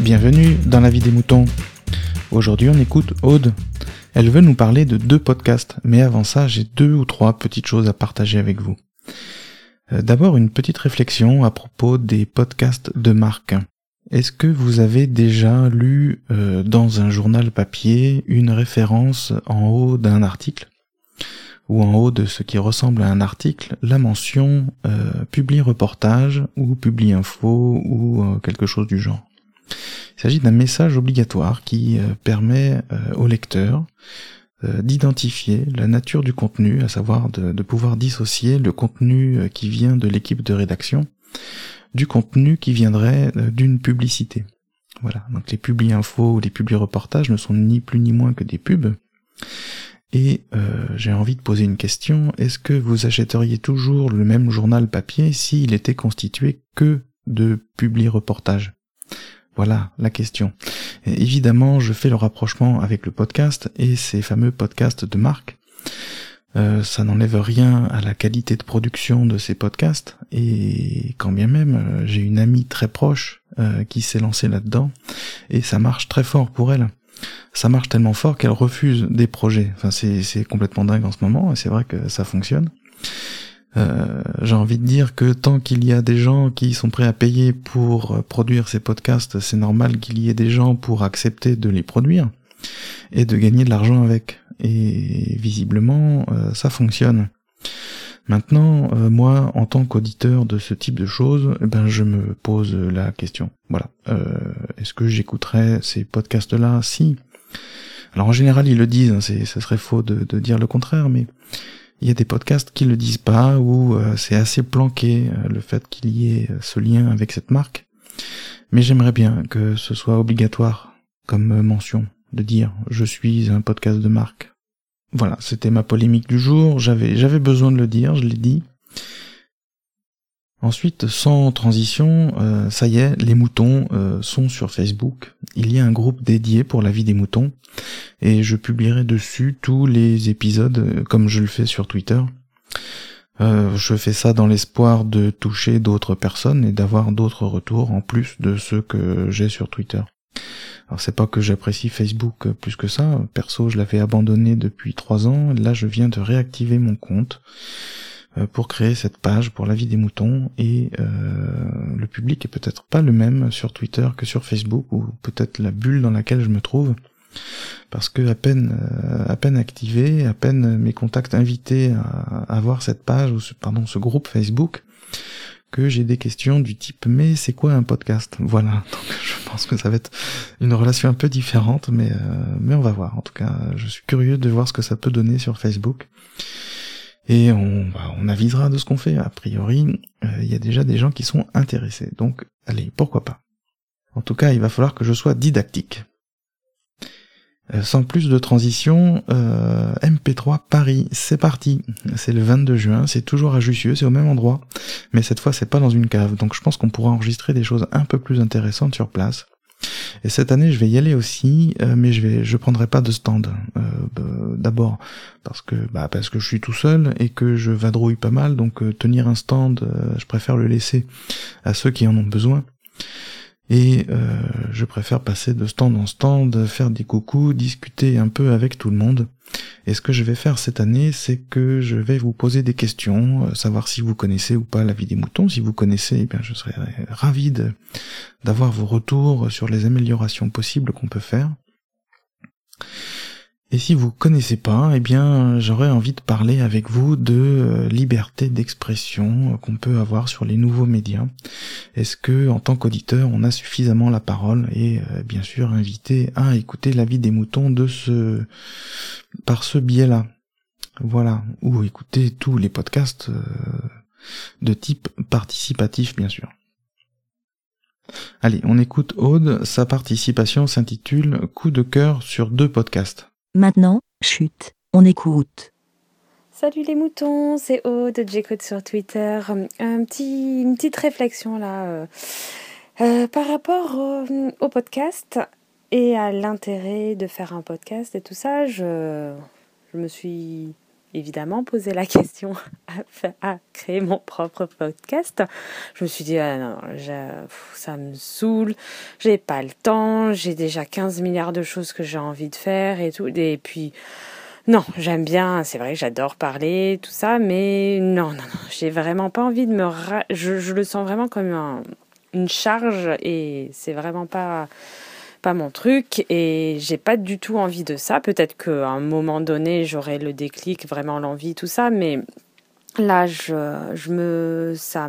Bienvenue dans la vie des moutons. Aujourd'hui, on écoute Aude. Elle veut nous parler de deux podcasts, mais avant ça, j'ai deux ou trois petites choses à partager avec vous. Euh, d'abord, une petite réflexion à propos des podcasts de marque. Est-ce que vous avez déjà lu euh, dans un journal papier une référence en haut d'un article? Ou en haut de ce qui ressemble à un article la mention euh, publie reportage ou publie info ou euh, quelque chose du genre Il s'agit d'un message obligatoire qui permet au lecteur d'identifier la nature du contenu, à savoir de, pouvoir dissocier le contenu qui vient de l'équipe de rédaction du contenu qui viendrait euh, d'une publicité. Voilà, donc les publi infos ou les publi reportages ne sont ni plus ni moins que des pubs. Et euh, j'ai envie de poser une question, est-ce que vous achèteriez toujours le même journal papier s'il était constitué que de publi reportages? Voilà la question. évidemment, je fais le rapprochement avec le podcast et ces fameux podcasts de marque. Euh, ça n'enlève rien à la qualité de production de ces podcasts et quand bien même euh, j'ai une amie très proche euh, qui s'est lancée là-dedans et ça marche très fort pour elle. Ça marche tellement fort qu'elle refuse des projets. Enfin c'est complètement dingue en ce moment et c'est vrai que ça fonctionne. J'ai envie de dire que tant qu'il y a des gens qui sont prêts à payer pour produire ces podcasts, c'est normal qu'il y ait des gens pour accepter de les produire et de gagner de l'argent avec et visiblement euh, ça fonctionne. Maintenant, euh, moi, en tant qu'auditeur de ce type de choses, eh ben je me pose la question. Voilà, euh, est-ce que j'écouterais ces podcasts-là? Si. Alors en général, ils le disent. Hein, ça serait faux de, dire le contraire, mais il y a des podcasts qui le disent pas ou c'est assez planqué le fait qu'il y ait ce lien avec cette marque. Mais j'aimerais bien que ce soit obligatoire comme mention de dire je suis un podcast de marque. Voilà, c'était ma polémique du jour, j'avais j'avais besoin de le dire, je l'ai dit. Ensuite, sans transition, euh, ça y est, les moutons euh, sont sur Facebook. Il y a un groupe dédié pour la vie des moutons, et je publierai dessus tous les épisodes euh, comme je le fais sur Twitter. je fais ça dans l'espoir de toucher d'autres personnes et d'avoir d'autres retours en plus de ceux que j'ai sur Twitter. Alors c'est pas que j'apprécie Facebook plus que ça, perso je l'avais abandonné depuis trois ans, là je viens de réactiver mon compte euh, pour créer cette page pour la vie des moutons et euh, le public est peut-être pas le même sur Twitter que sur Facebook ou peut-être la bulle dans laquelle je me trouve parce que à peine euh, à peine activé, à peine mes contacts invités à, à voir cette page ou ce, pardon ce groupe Facebook, que j'ai des questions du type mais c'est quoi un podcast? Voilà, donc je pense que ça va être une relation un peu différente, mais euh, mais on va voir. En tout cas, je suis curieux de voir ce que ça peut donner sur Facebook. Et on, bah, on avisera de ce qu'on fait. A priori, euh, il y a déjà des gens qui sont intéressés. Donc, allez, pourquoi pas? En tout cas, il va falloir que je sois didactique. Euh, sans plus de transition, euh, MP3 Paris, c'est parti. C'est le 22 juin, c'est toujours à Jussieu, c'est au même endroit, mais cette fois c'est pas dans une cave, donc je pense qu'on pourra enregistrer des choses un peu plus intéressantes sur place. Et cette année, je vais y aller aussi, euh, mais je vais, je prendrai pas de stand. Euh, bah, d'abord parce que, bah, parce que je suis tout seul et que je vadrouille pas mal, donc tenir un stand, je préfère le laisser à ceux qui en ont besoin et euh, je préfère passer de stand en stand, faire des coucous, discuter un peu avec tout le monde. Et ce que je vais faire cette année, c'est que je vais vous poser des questions, euh, savoir si vous connaissez ou pas la vie des moutons. Si vous connaissez, eh bien je serais ravi d'avoir vos retours sur les améliorations possibles qu'on peut faire. Et si vous connaissez pas, eh bien, j'aurais envie de parler avec vous de euh, liberté d'expression qu'on peut avoir sur les nouveaux médias. Est-ce que, en tant qu'auditeur, on a suffisamment la parole et, euh, bien sûr, invité à écouter l'avis des moutons de ce, par ce biais-là. Voilà. Ou écouter tous les podcasts euh, de type participatif, bien sûr. Allez, on écoute Aude. Sa participation s'intitule Coup de cœur sur deux podcasts. Maintenant, chute, on écoute. Salut les moutons, c'est Aude, j'écoute sur Twitter. Un petit, une petite réflexion là euh, euh, par rapport au, podcast et à l'intérêt de faire un podcast et tout ça. Je, je me suis évidemment posé la question à, créer mon propre podcast. Je me suis dit, ah non, ça me saoule, j'ai pas le temps, j'ai déjà 15 milliards de choses que j'ai envie de faire et tout. Et puis, non, j'aime bien, c'est vrai, j'adore parler, tout ça, mais non, non, non, j'ai vraiment pas envie de me... Je, le sens vraiment comme une charge et c'est vraiment pas pas mon truc et j'ai pas du tout envie de ça. Peut-être qu'à un moment donné, j'aurai le déclic, vraiment l'envie, tout ça, mais là, je, je me, ça,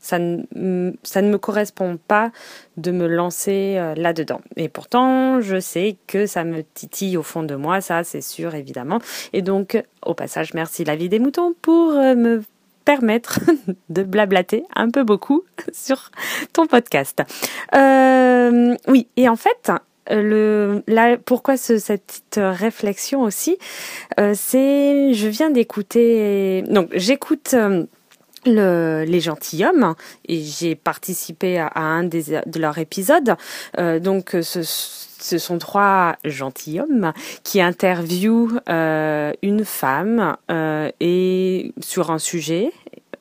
ça, ça ne me correspond pas de me lancer euh, là-dedans. Et pourtant, je sais que ça me titille au fond de moi, ça, c'est sûr, évidemment. Et donc, au passage, merci la vie des moutons pour euh, me permettre de blablater un peu beaucoup sur ton podcast. Euh, oui, et en fait, le, là, pourquoi ce, cette réflexion aussi, euh, c'est, je viens d'écouter, donc j'écoute. Euh, le, les gentilshommes et j'ai participé à, un des, de leurs épisodes. Euh, donc ce, ce sont trois gentilshommes qui interviewent euh, une femme euh, et sur un sujet.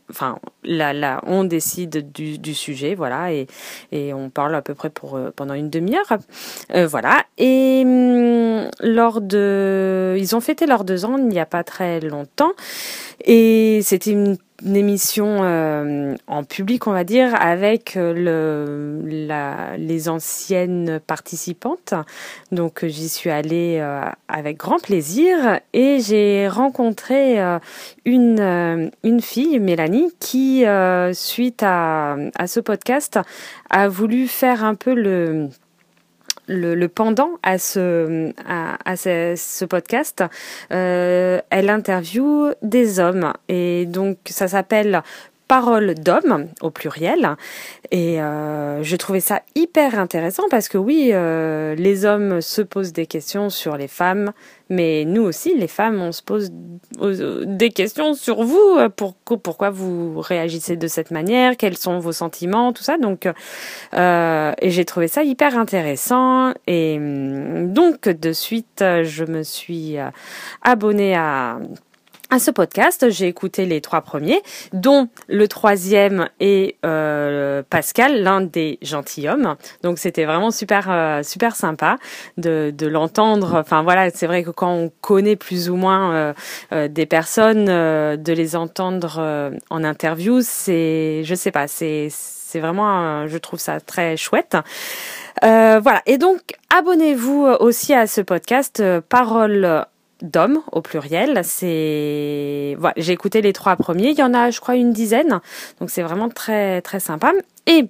Enfin là, là on décide du, sujet voilà et, et on parle à peu près pour euh, pendant une demi-heure. Euh, voilà. Et hum, lors de ils ont fêté leurs deux ans il n'y a pas très longtemps. Et c'était une une émission euh, en public, on va dire, avec euh, le, la, les anciennes participantes. Donc j'y suis allée euh, avec grand plaisir et j'ai rencontré une, une fille, Mélanie, qui, suite à, à ce podcast, a voulu faire un peu le le, pendant à ce podcast, euh, elle interviewe des hommes. Et donc, ça s'appelle Parole d'hommes au pluriel. Et euh, je trouvais ça hyper intéressant parce que oui, euh, les hommes se posent des questions sur les femmes, mais nous aussi, les femmes, on se pose des questions sur vous. Pour, pourquoi vous réagissez de cette manière Quels sont vos sentiments Tout ça. Donc, euh, et j'ai trouvé ça hyper intéressant. Et hum, donc, de suite, je me suis euh, abonnée à à ce podcast. J'ai écouté les trois premiers, dont le troisième est euh, Pascal, l'un des gentilshommes. Donc c'était vraiment super euh, super sympa de, de l'entendre. Enfin voilà, c'est vrai que quand on connaît plus ou moins euh, euh des personnes, euh, de les entendre en interview, c'est je sais pas, c'est c'est vraiment, je trouve ça très chouette. voilà. Et donc, abonnez-vous aussi à ce podcast Parole d'hommes au pluriel. C'est voilà, j'ai écouté les trois premiers. Il y en a, je crois, une dizaine. Donc c'est vraiment très très sympa. Et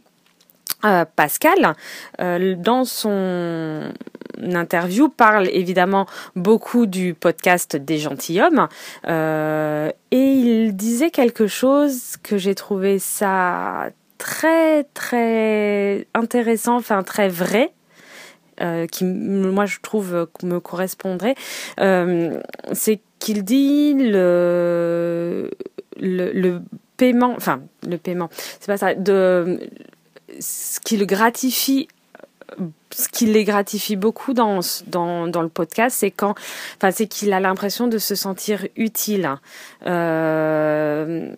euh, Pascal, euh, dans son interview, parle évidemment beaucoup du podcast des gentilshommes euh, et il disait quelque chose que j'ai trouvé ça très très intéressant, enfin très vrai euh, qui, moi, je trouve, euh, me correspondrait, euh, c'est qu'il dit le, le, le paiement, enfin, le paiement, c'est pas ça, de ce qui le gratifie ce qui les gratifie beaucoup dans, dans, dans le podcast, c'est quand, enfin, c'est qu'il a l'impression de se sentir utile. Euh,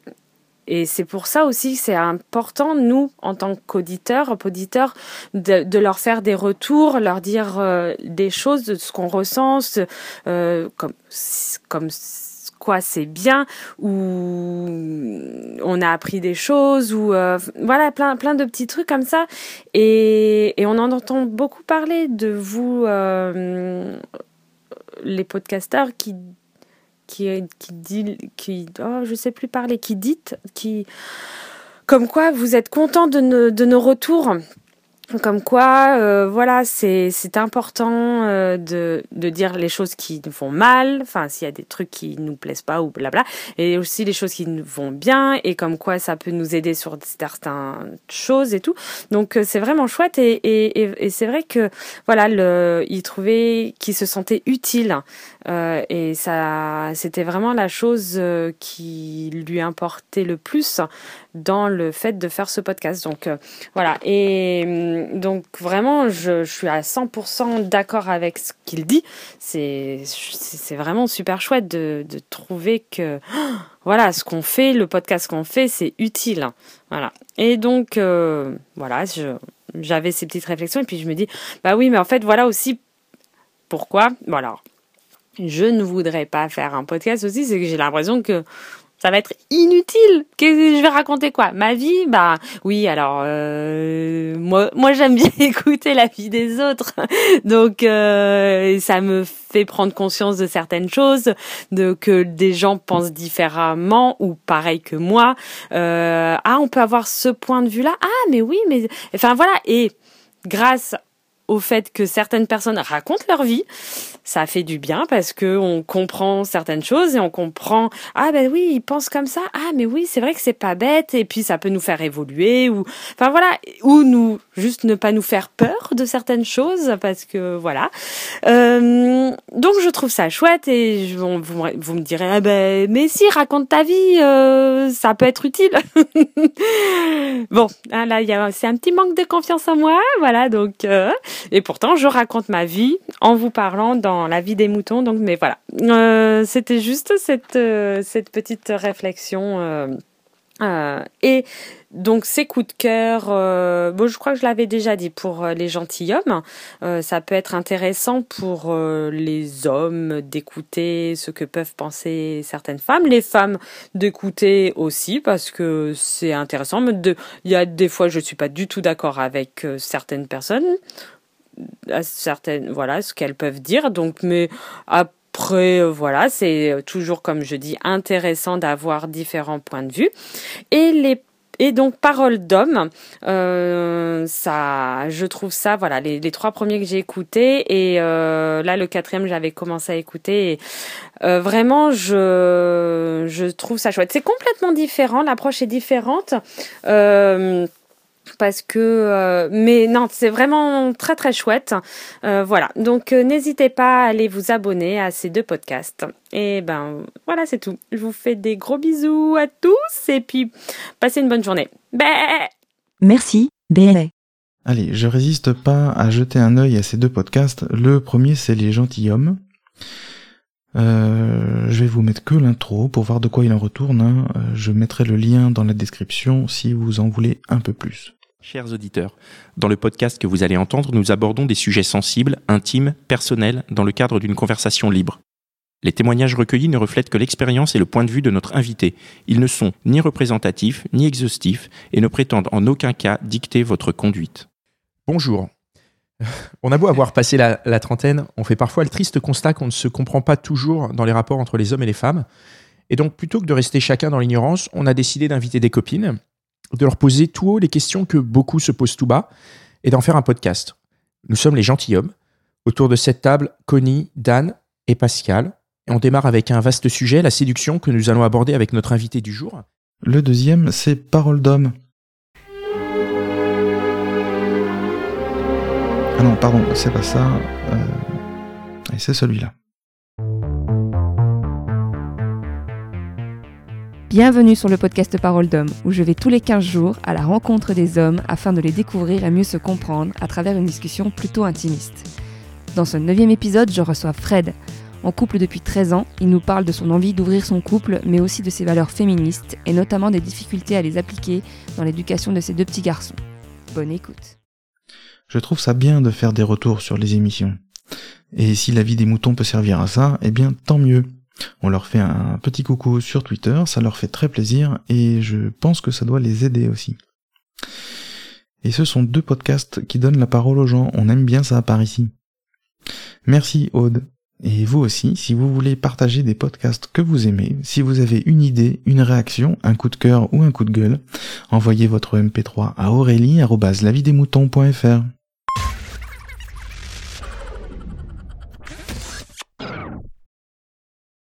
et c'est pour ça aussi que c'est important, nous, en tant qu'auditeurs, auditeurs, de, leur faire des retours, leur dire euh, des choses de ce qu'on ressent, euh, comme, comme quoi c'est bien, ou on a appris des choses, ou euh, voilà, plein, plein de petits trucs comme ça. Et, on en entend beaucoup parler de vous, les podcasteurs, qui qui, dit, qui, oh, je sais plus parler, qui dit, qui, comme quoi vous êtes content de, nos retours. Comme quoi, euh, voilà, c'est important euh, de dire les choses qui nous font mal, enfin s'il y a des trucs qui nous plaisent pas ou blabla, et aussi les choses qui nous vont bien. Et comme quoi ça peut nous aider sur certaines choses et tout. Donc euh, c'est vraiment chouette. Et c'est vrai que voilà, il trouvait qu'il se sentait utile Euh, et ça, c'était vraiment la chose euh, qui lui importait le plus dans le fait de faire ce podcast. Donc euh, voilà. Et hum, donc vraiment, je, suis à 100% d'accord avec ce qu'il dit. C'est vraiment super chouette de, de trouver que voilà ce qu'on fait, le podcast qu'on fait, c'est utile. Voilà. Et donc voilà, j'avais ces petites réflexions et puis je me dis bah oui, mais en fait voilà aussi pourquoi. Voilà. Je ne voudrais pas faire un podcast aussi, c'est que j'ai l'impression que ça va être inutile. Que je vais raconter quoi? Ma vie? Bah oui. Alors euh, moi, moi j'aime bien écouter la vie des autres, donc euh, ça me fait prendre conscience de certaines choses, de que des gens pensent différemment ou pareil que moi. Euh, ah, on peut avoir ce point de vue là. Ah, mais oui, mais enfin voilà. Et grâce au fait que certaines personnes racontent leur vie, ça fait du bien parce que on comprend certaines choses et on comprend ah ben oui ils pensent comme ça. Ah mais oui c'est vrai que c'est pas bête. Et puis ça peut nous faire évoluer ou enfin voilà. Ou nous juste ne pas nous faire peur de certaines choses parce que voilà. Euh, donc je trouve ça chouette et je, vous, me direz ah ben mais si raconte ta vie euh, ça peut être utile. Bon ah là il y a c'est un petit manque de confiance en moi. Voilà donc euh, et pourtant je raconte ma vie en vous parlant dans la vie des moutons. Donc, mais voilà, euh, c'était juste cette euh, cette petite réflexion. Euh, et donc ces coups de cœur, bon, je crois que je l'avais déjà dit pour les gentilshommes, ça peut être intéressant pour les hommes d'écouter ce que peuvent penser certaines femmes, les femmes d'écouter aussi parce que c'est intéressant. il y a des fois je suis pas du tout d'accord avec certaines personnes à certaines voilà ce qu'elles peuvent dire donc mais après euh, voilà c'est toujours comme je dis intéressant d'avoir différents points de vue et les et donc parole d'homme, euh, ça, je trouve ça, voilà, les, les trois premiers que j'ai écoutés et euh, là le quatrième j'avais commencé à écouter. Et, vraiment, je je trouve ça chouette. C'est complètement différent, l'approche est différente. Parce que euh, mais non c'est vraiment très très chouette. Euh, voilà. Donc euh, n'hésitez pas à aller vous abonner à ces deux podcasts. Et ben voilà c'est tout. Je vous fais des gros bisous à tous et puis passez une bonne journée. Bé merci. Bé allez je résiste pas à jeter un œil à ces deux podcasts. Le premier c'est les gentilshommes. Euh, je vais vous mettre que l'intro pour voir de quoi il en retourne. Hein. Je mettrai le lien dans la description si vous en voulez un peu plus. Chers auditeurs, dans le podcast que vous allez entendre, nous abordons des sujets sensibles, intimes, personnels, dans le cadre d'une conversation libre. Les témoignages recueillis ne reflètent que l'expérience et le point de vue de notre invité. Ils ne sont ni représentatifs, ni exhaustifs, et ne prétendent en aucun cas dicter votre conduite. Bonjour. On a beau avoir passé la, trentaine, on fait parfois le triste constat qu'on ne se comprend pas toujours dans les rapports entre les hommes et les femmes. Et donc, plutôt que de rester chacun dans l'ignorance, on a décidé d'inviter des copines de leur poser tout haut les questions que beaucoup se posent tout bas et d'en faire un podcast. Nous sommes les gentilshommes. Autour de cette table, Connie, Dan et Pascal. Et on démarre avec un vaste sujet, la séduction, que nous allons aborder avec notre invité du jour. Le deuxième, c'est Parole d'homme. Ah non, pardon, c'est pas ça. Euh... c'est celui-là. Bienvenue sur le podcast Parole d'homme, où je vais tous les 15 jours à la rencontre des hommes afin de les découvrir et mieux se comprendre à travers une discussion plutôt intimiste. Dans ce neuvième épisode, je reçois Fred. En couple depuis 13 ans, il nous parle de son envie d'ouvrir son couple, mais aussi de ses valeurs féministes, et notamment des difficultés à les appliquer dans l'éducation de ses deux petits garçons. Bonne écoute. Je trouve ça bien de faire des retours sur les émissions. Et si la vie des moutons peut servir à ça, eh bien tant mieux. On leur fait un petit coucou sur Twitter, ça leur fait très plaisir et je pense que ça doit les aider aussi. Et ce sont deux podcasts qui donnent la parole aux gens, on aime bien ça par ici. Merci Aude. Et vous aussi, si vous voulez partager des podcasts que vous aimez, si vous avez une idée, une réaction, un coup de cœur ou un coup de gueule, envoyez votre MP3 à aurélie.lavidemouton.fr.